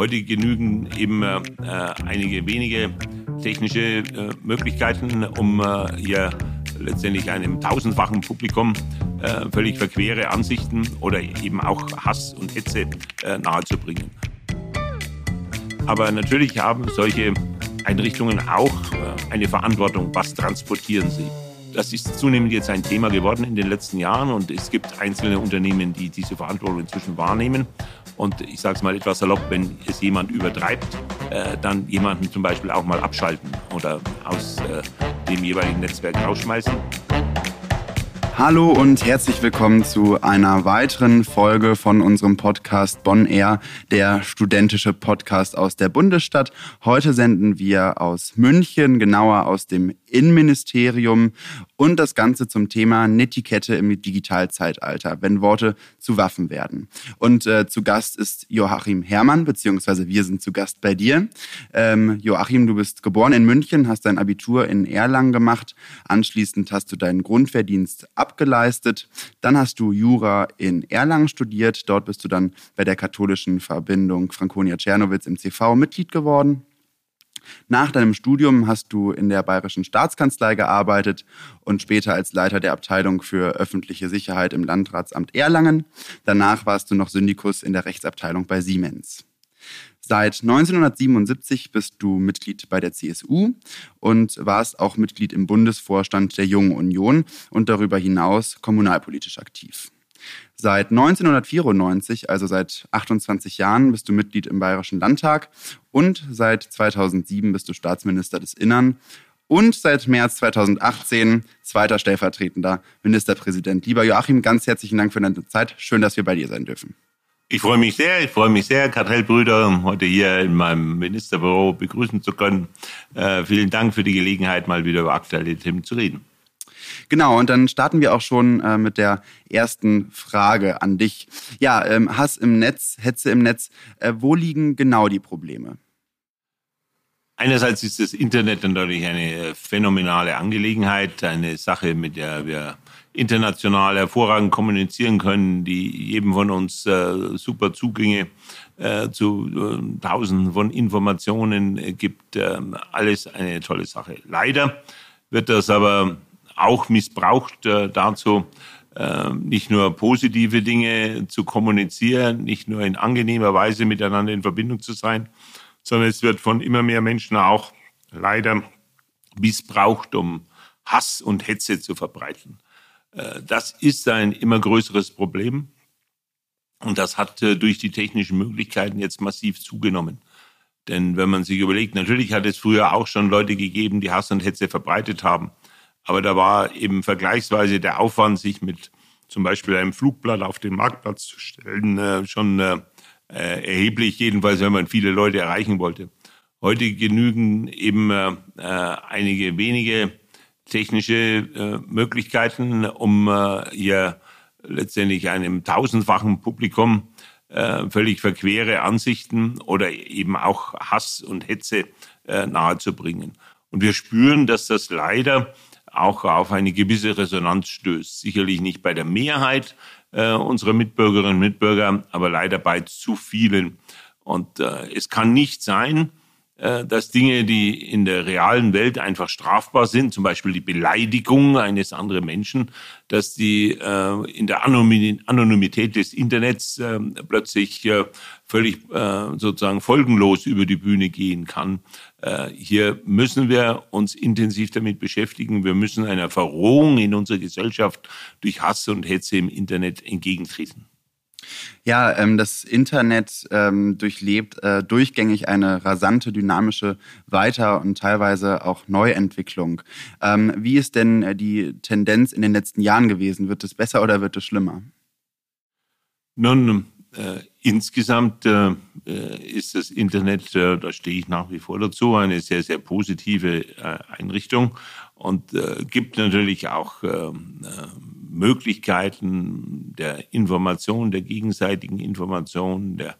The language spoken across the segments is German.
Heute genügen eben äh, einige wenige technische äh, Möglichkeiten, um äh, hier letztendlich einem tausendfachen Publikum äh, völlig verquere Ansichten oder eben auch Hass und Hetze äh, nahezubringen. Aber natürlich haben solche Einrichtungen auch äh, eine Verantwortung. Was transportieren sie? Das ist zunehmend jetzt ein Thema geworden in den letzten Jahren und es gibt einzelne Unternehmen, die diese Verantwortung inzwischen wahrnehmen. Und ich sage es mal etwas salopp, wenn es jemand übertreibt, äh, dann jemanden zum Beispiel auch mal abschalten oder aus äh, dem jeweiligen Netzwerk rausschmeißen. Hallo und herzlich willkommen zu einer weiteren Folge von unserem Podcast Bonn Air, der studentische Podcast aus der Bundesstadt. Heute senden wir aus München, genauer aus dem Innenministerium und das Ganze zum Thema Netiquette im Digitalzeitalter, wenn Worte zu Waffen werden. Und äh, zu Gast ist Joachim Herrmann, beziehungsweise wir sind zu Gast bei dir. Ähm, Joachim, du bist geboren in München, hast dein Abitur in Erlangen gemacht. Anschließend hast du deinen Grundwehrdienst abgeleistet. Dann hast du Jura in Erlangen studiert. Dort bist du dann bei der katholischen Verbindung Franconia Czernowitz im CV Mitglied geworden. Nach deinem Studium hast du in der Bayerischen Staatskanzlei gearbeitet und später als Leiter der Abteilung für öffentliche Sicherheit im Landratsamt Erlangen. Danach warst du noch Syndikus in der Rechtsabteilung bei Siemens. Seit 1977 bist du Mitglied bei der CSU und warst auch Mitglied im Bundesvorstand der Jungen Union und darüber hinaus kommunalpolitisch aktiv. Seit 1994, also seit 28 Jahren, bist du Mitglied im Bayerischen Landtag und seit 2007 bist du Staatsminister des Innern und seit März 2018 zweiter stellvertretender Ministerpräsident. Lieber Joachim, ganz herzlichen Dank für deine Zeit. Schön, dass wir bei dir sein dürfen. Ich freue mich sehr, ich freue mich sehr, Kartellbrüder, heute hier in meinem Ministerbüro begrüßen zu können. Äh, vielen Dank für die Gelegenheit, mal wieder über aktuelle Themen zu reden. Genau, und dann starten wir auch schon äh, mit der ersten Frage an dich. Ja, ähm, Hass im Netz, Hetze im Netz, äh, wo liegen genau die Probleme? Einerseits ist das Internet natürlich eine äh, phänomenale Angelegenheit, eine Sache, mit der wir international hervorragend kommunizieren können, die jedem von uns äh, super Zugänge äh, zu äh, Tausenden von Informationen äh, gibt. Ähm, alles eine tolle Sache. Leider wird das aber auch missbraucht äh, dazu, äh, nicht nur positive Dinge zu kommunizieren, nicht nur in angenehmer Weise miteinander in Verbindung zu sein, sondern es wird von immer mehr Menschen auch leider missbraucht, um Hass und Hetze zu verbreiten. Äh, das ist ein immer größeres Problem und das hat äh, durch die technischen Möglichkeiten jetzt massiv zugenommen. Denn wenn man sich überlegt, natürlich hat es früher auch schon Leute gegeben, die Hass und Hetze verbreitet haben. Aber da war eben vergleichsweise der Aufwand, sich mit zum Beispiel einem Flugblatt auf den Marktplatz zu stellen, äh, schon äh, erheblich, jedenfalls wenn man viele Leute erreichen wollte. Heute genügen eben äh, einige wenige technische Möglichkeiten, um hier letztendlich einem tausendfachen Publikum völlig verquere Ansichten oder eben auch Hass und Hetze nahezubringen. Und wir spüren, dass das leider auch auf eine gewisse Resonanz stößt. Sicherlich nicht bei der Mehrheit äh, unserer Mitbürgerinnen und Mitbürger, aber leider bei zu vielen. Und äh, es kann nicht sein, dass Dinge, die in der realen Welt einfach strafbar sind, zum Beispiel die Beleidigung eines anderen Menschen, dass die äh, in der Anonymität des Internets äh, plötzlich äh, völlig äh, sozusagen folgenlos über die Bühne gehen kann. Äh, hier müssen wir uns intensiv damit beschäftigen. Wir müssen einer Verrohung in unserer Gesellschaft durch Hass und Hetze im Internet entgegentreten. Ja, ähm, das Internet ähm, durchlebt äh, durchgängig eine rasante, dynamische Weiter- und teilweise auch Neuentwicklung. Ähm, wie ist denn äh, die Tendenz in den letzten Jahren gewesen? Wird es besser oder wird es schlimmer? Nun, äh, insgesamt äh, äh, ist das Internet, äh, da stehe ich nach wie vor dazu, eine sehr, sehr positive äh, Einrichtung und gibt natürlich auch ähm, Möglichkeiten der Information, der gegenseitigen Information, der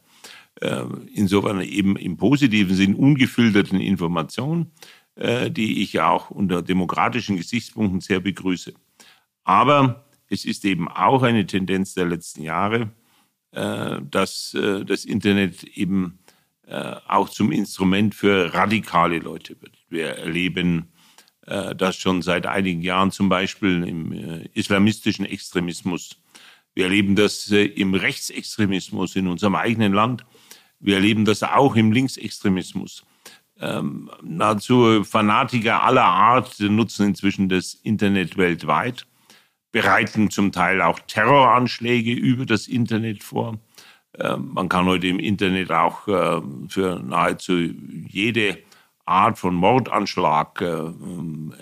insofern eben im positiven Sinn ungefilterten Information, die ich auch unter demokratischen Gesichtspunkten sehr begrüße. Aber es ist eben auch eine Tendenz der letzten Jahre, äh, dass äh, das Internet eben äh, auch zum Instrument für radikale Leute wird. Wir erleben äh, das schon seit einigen Jahren zum Beispiel im äh, islamistischen Extremismus. Wir erleben das äh, im Rechtsextremismus in unserem eigenen Land. Wir erleben das auch im Linksextremismus. Ähm, nahezu Fanatiker aller Art nutzen inzwischen das Internet weltweit, bereiten zum Teil auch Terroranschläge über das Internet vor. Ähm, man kann heute im Internet auch äh, für nahezu jede Art von Mordanschlag äh,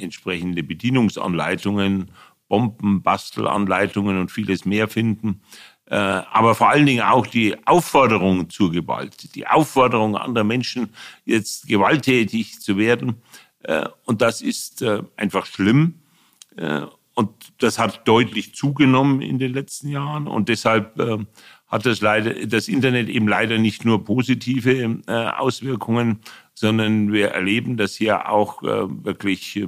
entsprechende Bedienungsanleitungen, Bombenbastelanleitungen und vieles mehr finden. Äh, aber vor allen Dingen auch die Aufforderung zur Gewalt, die Aufforderung anderer Menschen, jetzt gewalttätig zu werden. Äh, und das ist äh, einfach schlimm. Und das hat deutlich zugenommen in den letzten Jahren. Und deshalb hat das leider, das Internet eben leider nicht nur positive Auswirkungen, sondern wir erleben, dass hier auch wirklich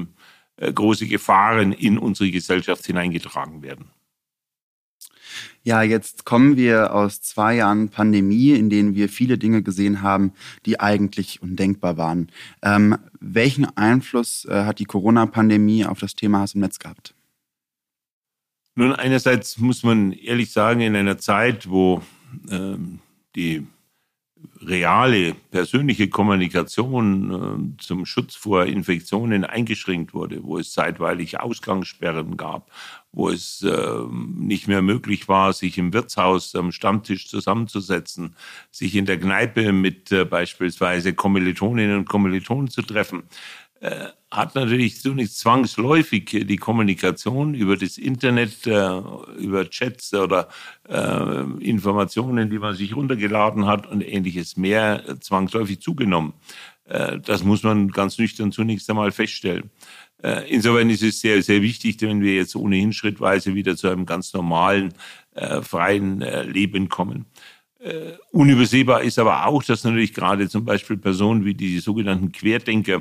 große Gefahren in unsere Gesellschaft hineingetragen werden. Ja, jetzt kommen wir aus zwei Jahren Pandemie, in denen wir viele Dinge gesehen haben, die eigentlich undenkbar waren. Ähm, welchen Einfluss äh, hat die Corona-Pandemie auf das Thema Hass im Netz gehabt? Nun, einerseits muss man ehrlich sagen, in einer Zeit, wo ähm, die reale, persönliche Kommunikation äh, zum Schutz vor Infektionen eingeschränkt wurde, wo es zeitweilig Ausgangssperren gab, wo es äh, nicht mehr möglich war, sich im Wirtshaus am Stammtisch zusammenzusetzen, sich in der Kneipe mit äh, beispielsweise Kommilitoninnen und Kommilitonen zu treffen, hat natürlich so nicht zwangsläufig die Kommunikation über das Internet, äh, über Chats oder äh, Informationen, die man sich runtergeladen hat und ähnliches mehr zwangsläufig zugenommen. Äh, das muss man ganz nüchtern zunächst einmal feststellen. Äh, insofern ist es sehr, sehr wichtig, wenn wir jetzt ohnehin schrittweise wieder zu einem ganz normalen, äh, freien äh, Leben kommen. Äh, unübersehbar ist aber auch, dass natürlich gerade zum Beispiel Personen wie die sogenannten Querdenker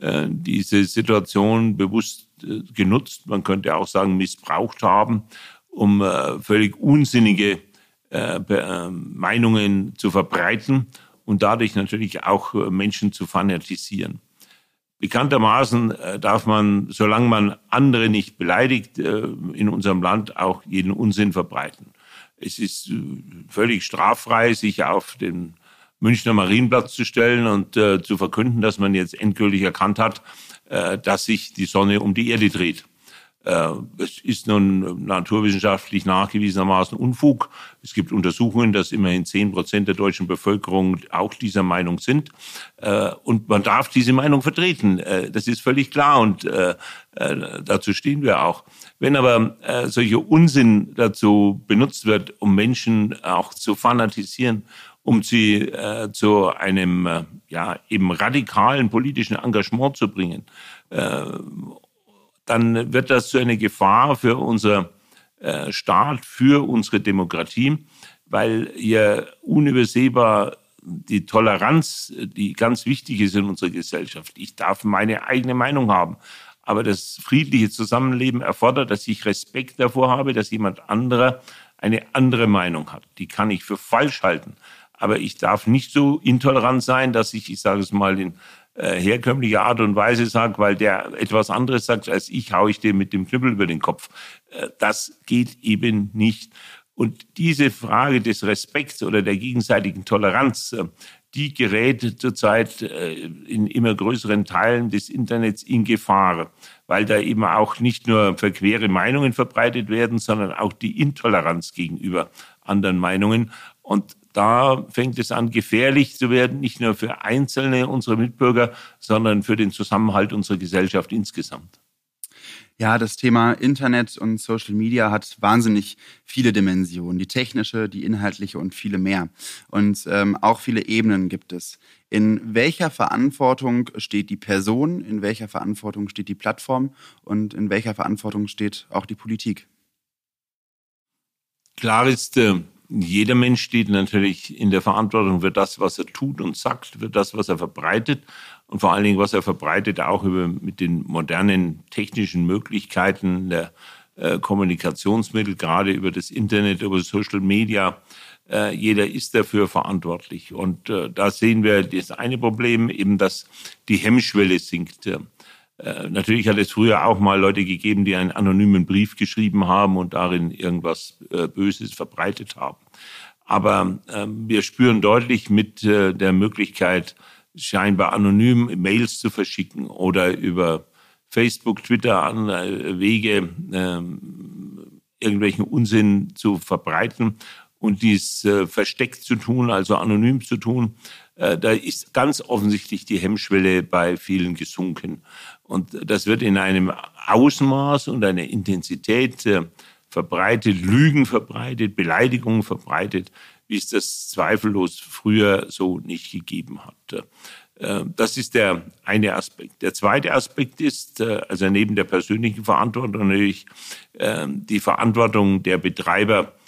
äh, diese Situation bewusst äh, genutzt, man könnte auch sagen missbraucht haben, um äh, völlig unsinnige Meinungen zu verbreiten und dadurch natürlich auch Menschen zu fanatisieren. Bekanntermaßen darf man, solange man andere nicht beleidigt, in unserem Land auch jeden Unsinn verbreiten. Es ist völlig straffrei, sich auf den Münchner Marienplatz zu stellen und äh, zu verkünden, dass man jetzt endgültig erkannt hat, äh, dass sich die Sonne um die Erde dreht. Äh, es ist nun naturwissenschaftlich nachgewiesenermaßen Unfug. Es gibt Untersuchungen, dass immerhin zehn Prozent der deutschen Bevölkerung auch dieser Meinung sind. Äh, und man darf diese Meinung vertreten. Äh, das ist völlig klar und äh, äh, dazu stehen wir auch. Wenn aber äh, solcher Unsinn dazu benutzt wird, um Menschen auch zu fanatisieren um sie äh, zu einem äh, ja eben radikalen politischen Engagement zu bringen, äh, dann wird das zu einer Gefahr für unser äh, Staat, für unsere Demokratie, weil hier unübersehbar die Toleranz, die ganz wichtig ist in unserer Gesellschaft. Ich darf meine eigene Meinung haben. Aber das friedliche Zusammenleben erfordert, dass ich Respekt davor habe, dass jemand anderer eine andere Meinung hat. Die kann ich für falsch halten. Aber ich darf nicht so intolerant sein, dass ich, ich sage es mal in äh, herkömmlicher Art und Weise sage, weil der etwas anderes sagt als ich, haue ich dem mit dem Knüppel über den Kopf. Äh, das geht eben nicht. Und diese Frage des Respekts oder der gegenseitigen Toleranz, äh, die gerät zurzeit äh, in immer größeren Teilen des Internets in Gefahr, weil da eben auch nicht nur verquere Meinungen verbreitet werden, sondern auch die Intoleranz gegenüber anderen Meinungen. Und da fängt es an, gefährlich zu werden, nicht nur für einzelne unserer Mitbürger, sondern für den Zusammenhalt unserer Gesellschaft insgesamt. Ja, das Thema Internet und Social Media hat wahnsinnig viele Dimensionen. Die technische, die inhaltliche und viele mehr. Und ähm, auch viele Ebenen gibt es. In welcher Verantwortung steht die Person, in welcher Verantwortung steht die Plattform und in welcher Verantwortung steht auch die Politik? Klar ist, äh, jeder Mensch steht natürlich in der Verantwortung für das, was er tut und sagt, für das, was er verbreitet und vor allen Dingen, was er verbreitet, auch über, mit den modernen technischen Möglichkeiten der äh, Kommunikationsmittel, gerade über das Internet, über Social Media. Äh, jeder ist dafür verantwortlich. Und äh, da sehen wir das eine Problem, eben dass die Hemmschwelle sinkt. Äh, natürlich hat es früher auch mal Leute gegeben, die einen anonymen Brief geschrieben haben und darin irgendwas äh, Böses verbreitet haben. Aber äh, wir spüren deutlich mit äh, der Möglichkeit, scheinbar anonym Mails zu verschicken oder über Facebook, Twitter, andere Wege äh, irgendwelchen Unsinn zu verbreiten und dies äh, versteckt zu tun, also anonym zu tun, äh, da ist ganz offensichtlich die Hemmschwelle bei vielen gesunken. Und das wird in einem Ausmaß und einer Intensität äh, verbreitet, Lügen verbreitet, Beleidigungen verbreitet, wie es das zweifellos früher so nicht gegeben hat. Äh, das ist der eine Aspekt. Der zweite Aspekt ist, äh, also neben der persönlichen Verantwortung natürlich die Verantwortung der Betreiber äh,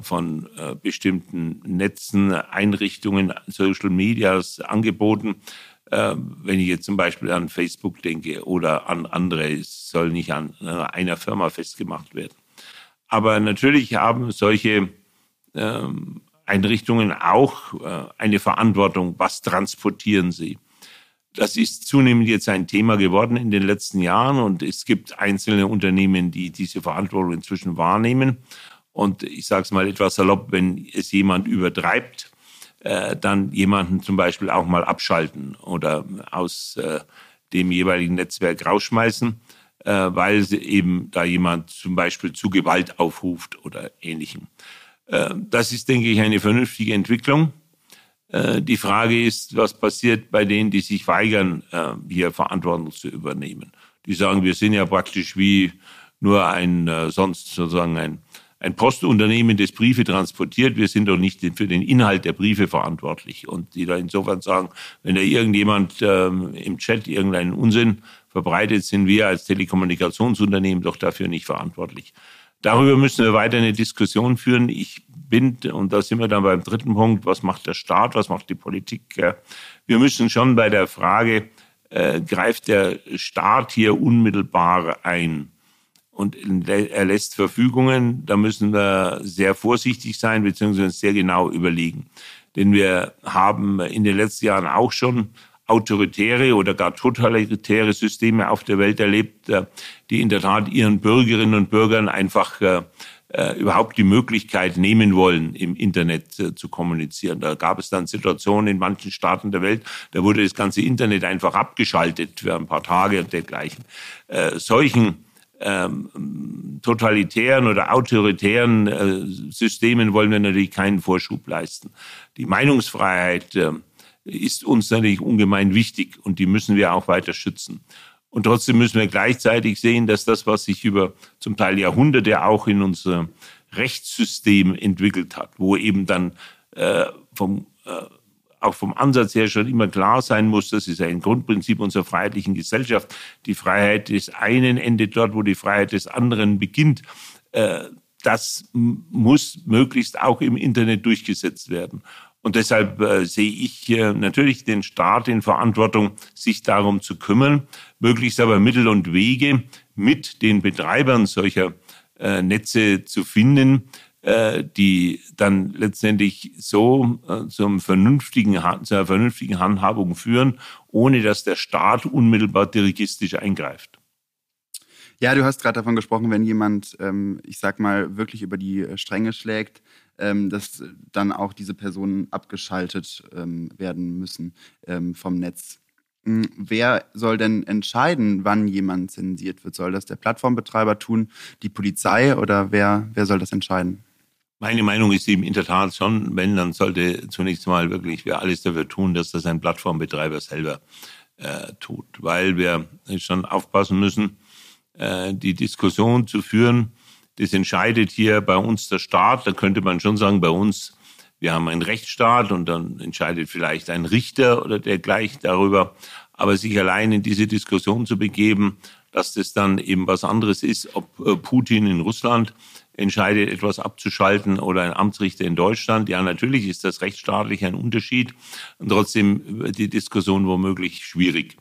von bestimmten Netzen, Einrichtungen, Social Medias, Angeboten. Wenn ich jetzt zum Beispiel an Facebook denke oder an andere, es soll nicht an einer Firma festgemacht werden. Aber natürlich haben solche ähm, Einrichtungen auch äh, eine Verantwortung. Was transportieren sie? Das ist zunehmend jetzt ein Thema geworden in den letzten Jahren und es gibt einzelne Unternehmen, die diese Verantwortung inzwischen wahrnehmen. Und ich sage es mal etwas salopp, wenn es jemand übertreibt, äh, dann jemanden zum Beispiel auch mal abschalten oder aus äh, dem jeweiligen Netzwerk rausschmeißen, äh, weil eben da jemand zum Beispiel zu Gewalt aufruft oder ähnlichem. Äh, das ist, denke ich, eine vernünftige Entwicklung. Äh, die Frage ist, was passiert bei denen, die sich weigern, äh, hier Verantwortung zu übernehmen. Die sagen, wir sind ja praktisch wie nur ein sonst sozusagen ein, ein Postunternehmen, das Briefe transportiert. Wir sind doch nicht für den Inhalt der Briefe verantwortlich. Und die da insofern sagen, wenn da irgendjemand ähm, im Chat irgendeinen Unsinn verbreitet, sind wir als Telekommunikationsunternehmen doch dafür nicht verantwortlich. Darüber müssen wir weiter eine Diskussion führen. Ich bin, und da sind wir dann beim dritten Punkt, was macht der Staat, was macht die Politik? Wir müssen schon bei der Frage, äh, greift der Staat hier unmittelbar ein und er lässt Verfügungen, da müssen wir sehr vorsichtig sein, beziehungsweise sehr genau überlegen. Denn wir haben in den letzten Jahren auch schon autoritäre oder gar totalitäre Systeme auf der Welt erlebt, äh, die in der Tat ihren Bürgerinnen und Bürgern einfach äh, äh, überhaupt die Möglichkeit nehmen wollen, im Internet zu kommunizieren. Da gab es dann Situationen in manchen Staaten der Welt, da wurde das ganze Internet einfach abgeschaltet für ein paar Tage und dergleichen. Äh, ähm, totalitären oder autoritären äh, Systemen wollen wir natürlich keinen Vorschub leisten. Die Meinungsfreiheit äh, ist uns natürlich ungemein wichtig und die müssen wir auch weiter schützen. Und trotzdem müssen wir gleichzeitig sehen, dass das, was sich über zum Teil Jahrhunderte auch in unserem Rechtssystem entwickelt hat, wo eben dann äh, vom, äh, auch vom Ansatz her schon immer klar sein muss, das ist ein Grundprinzip unserer freiheitlichen Gesellschaft. Die Freiheit des einen endet dort, wo die Freiheit des anderen beginnt. Äh, das muss möglichst auch im Internet durchgesetzt werden. Und deshalb äh, sehe ich natürlich den Staat in Verantwortung, sich darum zu kümmern, möglichst aber Mittel und Wege mit den Betreibern solcher äh, Netze zu finden, äh, die dann letztendlich so äh, zum vernünftigen, zu vernünftigen Handhabung führen, ohne dass der Staat unmittelbar dirigistisch eingreift. Ja, du hast gerade davon gesprochen, wenn jemand, ähm, ich sag mal, wirklich über die äh, Stränge schlägt, ähm, dass dann auch diese Personen abgeschaltet ähm, werden müssen ähm, vom Netz. Hm, wer soll denn entscheiden, wann jemand zensiert wird? Soll das der Plattformbetreiber tun, die Polizei oder wer, wer soll das entscheiden? Meine Meinung ist eben in der Tat schon, wenn, dann sollte zunächst mal wirklich wir alles dafür tun, dass das ein Plattformbetreiber selber äh, tut, weil wir schon aufpassen müssen, äh, die Diskussion zu führen, das entscheidet hier bei uns der Staat. Da könnte man schon sagen, bei uns, wir haben einen Rechtsstaat und dann entscheidet vielleicht ein Richter oder dergleichen darüber. Aber sich allein in diese Diskussion zu begeben, dass das dann eben was anderes ist, ob äh, Putin in Russland entscheidet, etwas abzuschalten oder ein Amtsrichter in Deutschland. Ja, natürlich ist das rechtsstaatlich ein Unterschied und trotzdem die Diskussion womöglich schwierig.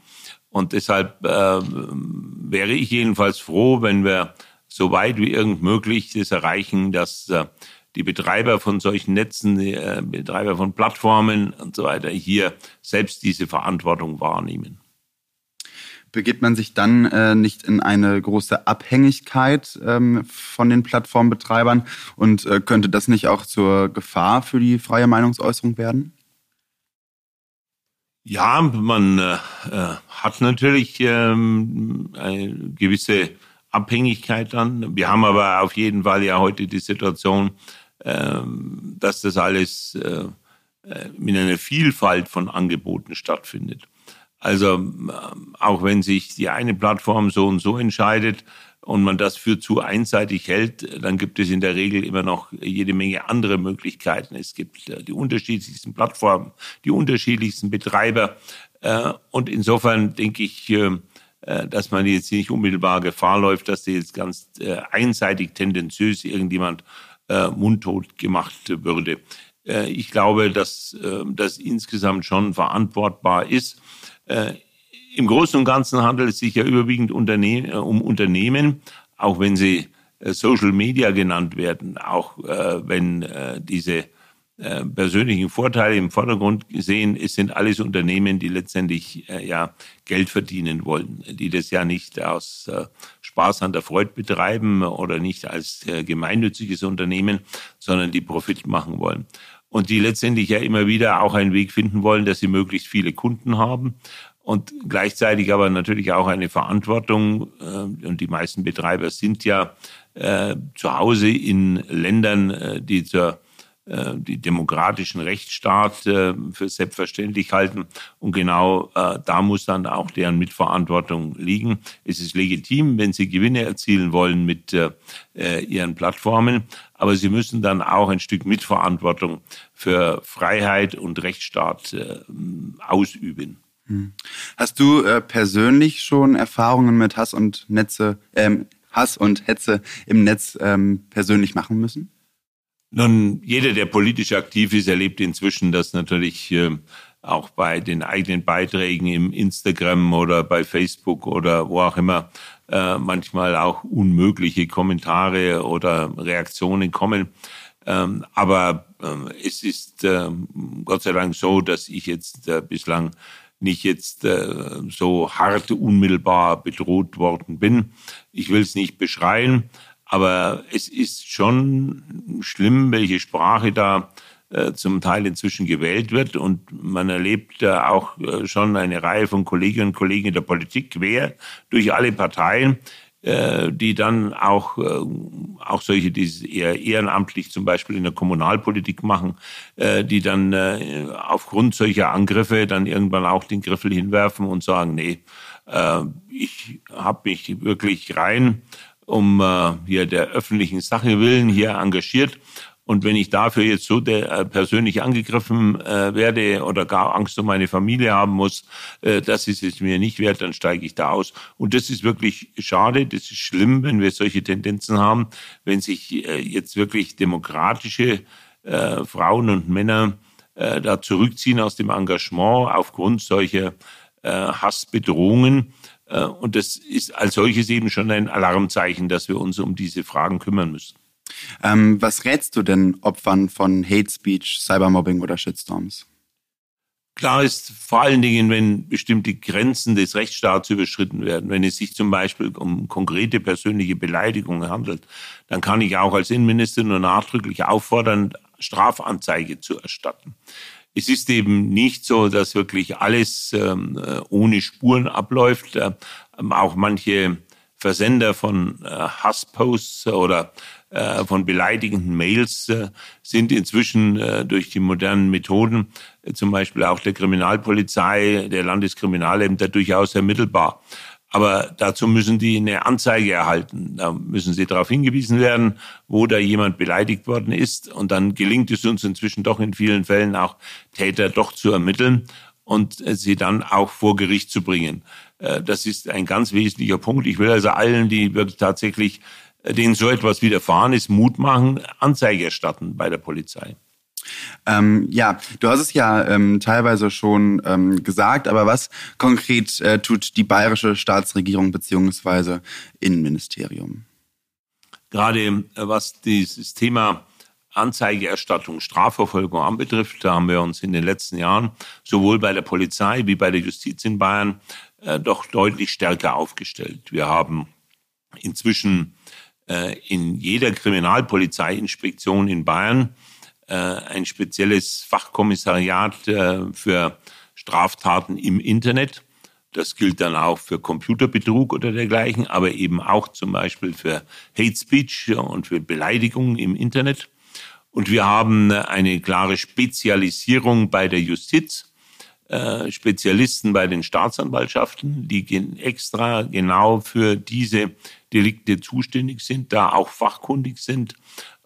Und deshalb äh, wäre ich jedenfalls froh, wenn wir so weit wie irgend möglich das erreichen, dass äh, die Betreiber von solchen Netzen, die äh, Betreiber von Plattformen und so weiter hier selbst diese Verantwortung wahrnehmen begibt man sich dann äh, nicht in eine große Abhängigkeit ähm, von den Plattformbetreibern und äh, könnte das nicht auch zur Gefahr für die freie Meinungsäußerung werden? Ja, man äh, äh hat natürlich ähm, eine gewisse Abhängigkeit dann. Wir haben aber auf jeden Fall ja heute die Situation, ähm, dass das alles äh, äh, mit einer Vielfalt von Angeboten stattfindet. Also ähm, auch wenn sich die eine Plattform so und so entscheidet und man das für zu einseitig hält, dann gibt es in der Regel immer noch jede Menge andere Möglichkeiten. Es gibt äh, die unterschiedlichsten Plattformen, die unterschiedlichsten Betreiber. Äh, und insofern denke ich, äh, dass man jetzt nicht unmittelbar Gefahr läuft, dass jetzt ganz einseitig tendenziös irgendjemand mundtot gemacht würde. Ich glaube, dass das insgesamt schon verantwortbar ist. Im Großen und Ganzen handelt es sich ja überwiegend um Unternehmen, auch wenn sie Social Media genannt werden, auch wenn diese äh, persönlichen Vorteile im Vordergrund sehen. Es sind alles Unternehmen, die letztendlich äh, ja Geld verdienen wollen, die das ja nicht aus äh, Spaß an der Freude betreiben oder nicht als äh, gemeinnütziges Unternehmen, sondern die Profit machen wollen. Und die letztendlich ja immer wieder auch einen Weg finden wollen, dass sie möglichst viele Kunden haben und gleichzeitig aber natürlich auch eine Verantwortung. Äh, und die meisten Betreiber sind ja äh, zu Hause in Ländern, äh, die zur die demokratischen Rechtsstaat äh, für selbstverständlich halten. Und genau äh, da muss dann auch deren Mitverantwortung liegen. Es ist legitim, wenn sie Gewinne erzielen wollen mit ihren Plattformen, aber sie müssen dann auch ein Stück Mitverantwortung für Freiheit und Rechtsstaat ausüben. Hm. Hast du persönlich schon Erfahrungen mit Hass und Netze, ähm, Hass und Hetze im Netz ähm, persönlich machen müssen? Nun, jeder, der politisch aktiv ist, erlebt inzwischen, dass natürlich äh, auch bei den eigenen Beiträgen im Instagram oder bei Facebook oder wo auch immer äh, manchmal auch unmögliche Kommentare oder Reaktionen kommen. Ähm, aber äh, es ist äh, Gott sei Dank so, dass ich jetzt äh, bislang nicht jetzt äh, so hart unmittelbar bedroht worden bin. Ich will es nicht beschreien, aber es ist schon schlimm, welche Sprache da äh, zum Teil inzwischen gewählt wird. Und man erlebt äh, auch schon eine Reihe von Kolleginnen und Kollegen in der Politik quer durch alle Parteien, äh, die dann auch, äh, auch solche, die eher ehrenamtlich zum Beispiel in der Kommunalpolitik machen, äh, die dann aufgrund solcher Angriffe dann irgendwann auch den Griffel hinwerfen und sagen, nee, ich habe mich wirklich rein um äh, hier der öffentlichen Sache willen hier engagiert. Und wenn ich dafür jetzt so der, äh, persönlich angegriffen äh, werde oder gar Angst um meine Familie haben muss, äh, das ist es mir nicht wert, dann steige ich da aus. Und das ist wirklich schade, das ist schlimm, wenn wir solche Tendenzen haben, wenn sich äh, jetzt wirklich demokratische äh, Frauen und Männer äh, da zurückziehen aus dem Engagement aufgrund solcher äh, Hassbedrohungen. Äh, und das ist als solches eben schon ein Alarmzeichen, dass wir uns um diese Fragen kümmern müssen. Ähm, was rätst du denn Opfern von Hate Speech, Cybermobbing oder Shitstorms? Klar ist vor allen Dingen, wenn bestimmte Grenzen des Rechtsstaats überschritten werden, wenn es sich zum Beispiel um konkrete persönliche Beleidigungen handelt, dann kann ich auch als Innenminister nur nachdrücklich auffordern, Strafanzeige zu erstatten. Es ist eben nicht so, dass wirklich alles ähm, äh, ohne Spuren abläuft. Äh, auch manche Versender von äh, Hassposts oder äh, von beleidigenden Mails äh, sind inzwischen äh, durch die modernen Methoden, zum Beispiel auch der Kriminalpolizei, der Landeskriminalämter, durchaus ermittelbar. Aber dazu müssen die eine Anzeige erhalten. Da müssen sie darauf hingewiesen werden, wo da jemand beleidigt worden ist. Und dann gelingt es uns inzwischen doch in vielen Fällen auch Täter doch zu ermitteln und sie dann auch vor Gericht zu bringen. Äh, das ist ein ganz wesentlicher Punkt. Ich will also allen, die wirklich tatsächlich äh, denen so etwas widerfahren ist, Mut machen, Anzeige erstatten bei der Polizei. Ähm, ja, du hast es ja ähm, teilweise schon ähm, gesagt, aber was konkret äh, tut die bayerische Staatsregierung beziehungsweise Innenministerium? Gerade äh, was dieses Thema Anzeigeerstattung, Strafverfolgung anbetrifft, da haben wir uns in den letzten Jahren sowohl bei der Polizei wie bei der Justiz in Bayern äh, doch deutlich stärker aufgestellt. Wir haben inzwischen äh, in jeder Kriminalpolizeiinspektion in Bayern ein spezielles Fachkommissariat äh, für Straftaten im Internet. Das gilt dann auch für Computerbetrug oder dergleichen, aber eben auch zum Beispiel für Hate Speech und für Beleidigungen im Internet. Und wir haben eine klare Spezialisierung bei der Justiz, äh, Spezialisten bei den Staatsanwaltschaften, die extra genau für diese Delikte zuständig sind, da auch fachkundig sind.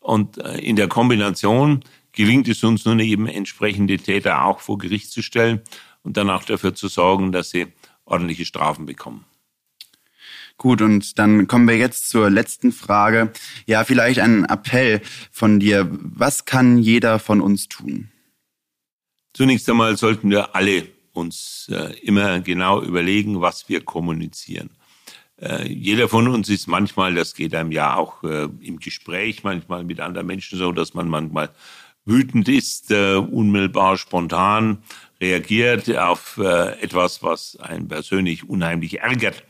Und äh, in der Kombination gelingt es uns nun eben entsprechende Täter auch vor Gericht zu stellen und dann auch dafür zu sorgen, dass sie ordentliche Strafen bekommen. Gut, und dann kommen wir jetzt zur letzten Frage. Ja, vielleicht ein Appell von dir. Was kann jeder von uns tun? Zunächst einmal sollten wir alle uns äh, immer genau überlegen, was wir kommunizieren. Äh, jeder von uns ist manchmal, das geht einem ja auch äh, im Gespräch manchmal mit anderen Menschen so, dass man manchmal wütend ist, äh, unmittelbar spontan reagiert auf äh, etwas, was einen persönlich unheimlich ärgert.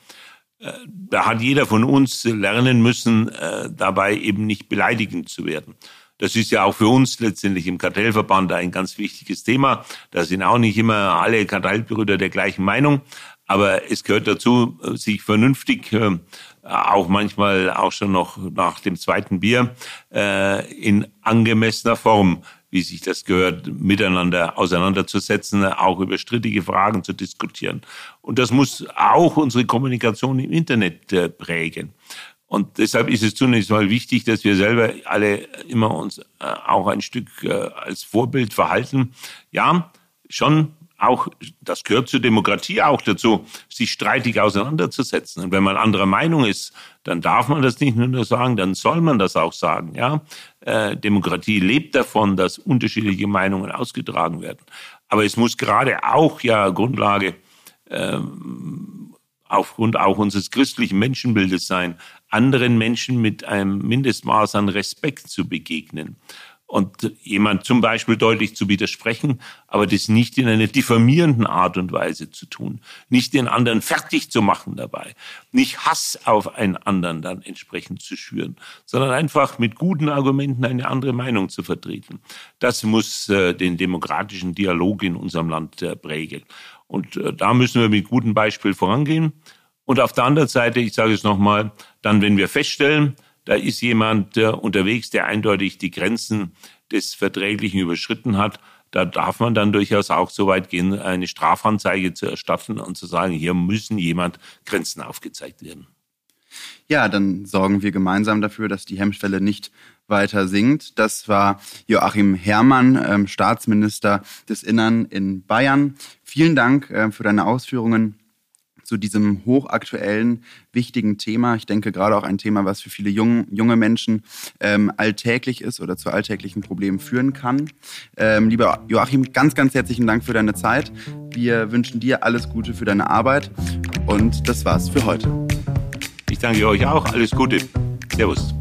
Äh, da hat jeder von uns lernen müssen, äh, dabei eben nicht beleidigend zu werden. Das ist ja auch für uns letztendlich im Kartellverband ein ganz wichtiges Thema. Da sind auch nicht immer alle Kartellbrüder der gleichen Meinung. Aber es gehört dazu, sich vernünftig, auch manchmal auch schon noch nach dem zweiten Bier, in angemessener Form wie sich das gehört, miteinander auseinanderzusetzen, auch über strittige Fragen zu diskutieren. Und das muss auch unsere Kommunikation im Internet äh, prägen. Und deshalb ist es zunächst mal wichtig, dass wir selber alle immer uns äh, auch ein Stück äh, als Vorbild verhalten. Ja, schon auch, das gehört zur Demokratie auch dazu, sich streitig auseinanderzusetzen. Und wenn man anderer Meinung ist, dann darf man das nicht nur sagen, dann soll man das auch sagen. Ja, äh, Demokratie lebt davon, dass unterschiedliche Meinungen ausgetragen werden. Aber es muss gerade auch ja Grundlage ähm, aufgrund auch unseres christlichen Menschenbildes sein, anderen Menschen mit einem Mindestmaß an Respekt zu begegnen und jemand zum Beispiel deutlich zu widersprechen, aber das nicht in einer diffamierenden Art und Weise zu tun, nicht den anderen fertig zu machen dabei, nicht Hass auf einen anderen dann entsprechend zu schüren, sondern einfach mit guten Argumenten eine andere Meinung zu vertreten. Das muss äh, den demokratischen Dialog in unserem Land äh, prägen. Und äh, da müssen wir mit gutem Beispiel vorangehen. Und auf der anderen Seite, ich sage es nochmal, dann, wenn wir feststellen, da ist jemand unterwegs, der eindeutig die Grenzen des Verträglichen überschritten hat. Da darf man dann durchaus auch so weit gehen, eine Strafanzeige zu erstatten und zu sagen, hier müssen jemand Grenzen aufgezeigt werden. Ja, dann sorgen wir gemeinsam dafür, dass die Hemmschwelle nicht weiter sinkt. Das war Joachim Herrmann, ähm, Staatsminister des Innern in Bayern. Vielen Dank äh, für deine Ausführungen zu diesem hochaktuellen, wichtigen Thema. Ich denke gerade auch ein Thema, was für viele jung, junge Menschen ähm, alltäglich ist oder zu alltäglichen Problemen führen kann. Ähm, lieber Joachim, ganz, ganz herzlichen Dank für deine Zeit. Wir wünschen dir alles Gute für deine Arbeit und das war's für heute. Ich danke euch auch. Alles Gute. Servus.